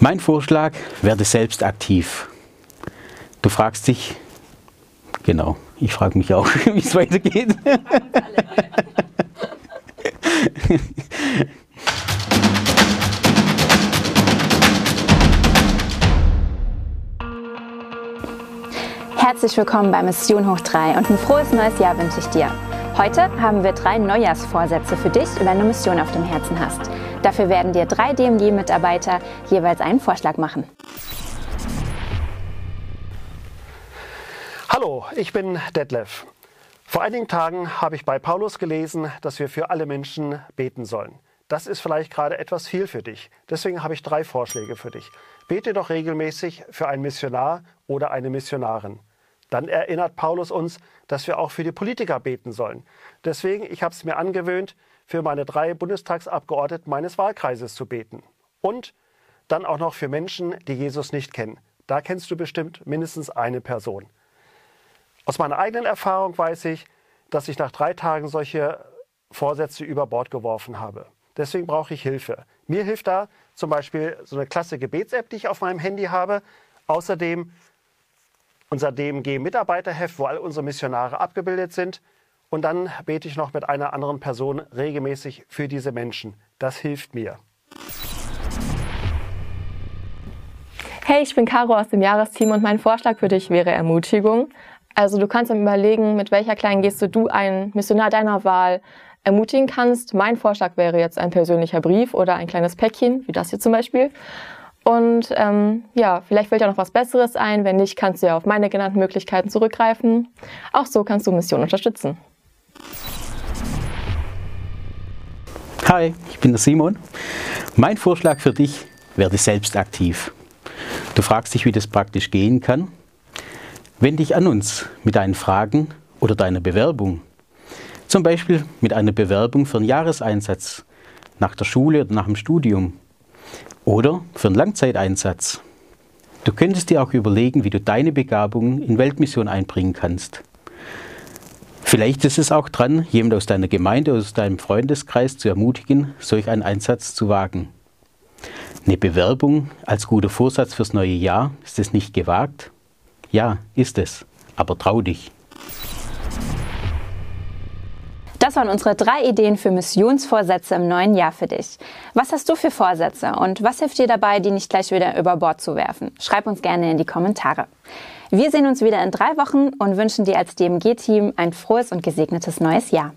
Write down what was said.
Mein Vorschlag, werde selbst aktiv. Du fragst dich, genau, ich frage mich auch, wie es weitergeht. Herzlich willkommen bei Mission Hoch 3 und ein frohes neues Jahr wünsche ich dir. Heute haben wir drei Neujahrsvorsätze für dich, wenn du Mission auf dem Herzen hast. Dafür werden dir drei DMG-Mitarbeiter jeweils einen Vorschlag machen. Hallo, ich bin Detlef. Vor einigen Tagen habe ich bei Paulus gelesen, dass wir für alle Menschen beten sollen. Das ist vielleicht gerade etwas viel für dich. Deswegen habe ich drei Vorschläge für dich. Bete doch regelmäßig für einen Missionar oder eine Missionarin. Dann erinnert Paulus uns, dass wir auch für die Politiker beten sollen. Deswegen, ich habe es mir angewöhnt, für meine drei Bundestagsabgeordneten meines Wahlkreises zu beten. Und dann auch noch für Menschen, die Jesus nicht kennen. Da kennst du bestimmt mindestens eine Person. Aus meiner eigenen Erfahrung weiß ich, dass ich nach drei Tagen solche Vorsätze über Bord geworfen habe. Deswegen brauche ich Hilfe. Mir hilft da zum Beispiel so eine klasse Gebets-App, die ich auf meinem Handy habe. Außerdem unser DMG-Mitarbeiterheft, wo all unsere Missionare abgebildet sind. Und dann bete ich noch mit einer anderen Person regelmäßig für diese Menschen. Das hilft mir. Hey, ich bin Caro aus dem Jahresteam und mein Vorschlag für dich wäre Ermutigung. Also du kannst dann überlegen, mit welcher kleinen Geste du einen Missionar deiner Wahl ermutigen kannst. Mein Vorschlag wäre jetzt ein persönlicher Brief oder ein kleines Päckchen, wie das hier zum Beispiel. Und ähm, ja, vielleicht fällt dir noch was Besseres ein. Wenn nicht, kannst du ja auf meine genannten Möglichkeiten zurückgreifen. Auch so kannst du Mission unterstützen. Hi, ich bin der Simon. Mein Vorschlag für dich, werde selbst aktiv. Du fragst dich, wie das praktisch gehen kann. Wende dich an uns mit deinen Fragen oder deiner Bewerbung. Zum Beispiel mit einer Bewerbung für einen Jahreseinsatz nach der Schule oder nach dem Studium oder für einen Langzeiteinsatz. Du könntest dir auch überlegen, wie du deine Begabungen in Weltmission einbringen kannst. Vielleicht ist es auch dran, jemand aus deiner Gemeinde, aus deinem Freundeskreis zu ermutigen, solch einen Einsatz zu wagen. Eine Bewerbung als guter Vorsatz fürs neue Jahr, ist es nicht gewagt? Ja, ist es. Aber trau dich. Das waren unsere drei Ideen für Missionsvorsätze im neuen Jahr für dich. Was hast du für Vorsätze und was hilft dir dabei, die nicht gleich wieder über Bord zu werfen? Schreib uns gerne in die Kommentare. Wir sehen uns wieder in drei Wochen und wünschen dir als DMG-Team ein frohes und gesegnetes neues Jahr.